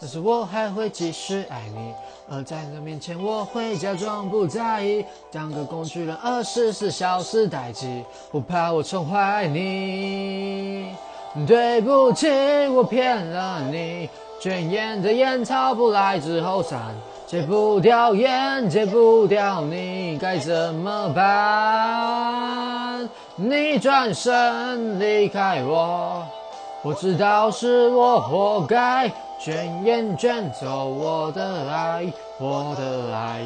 但是我还会继续爱你，而在你的面前我会假装不在意，当个工具人，二十四小时待机，不怕我宠坏你。对不起，我骗了你，卷烟的烟草不来之后散，戒不掉烟，戒不掉你，该怎么办？你转身离开我，我知道是我活该。卷烟卷走我的爱，我的爱。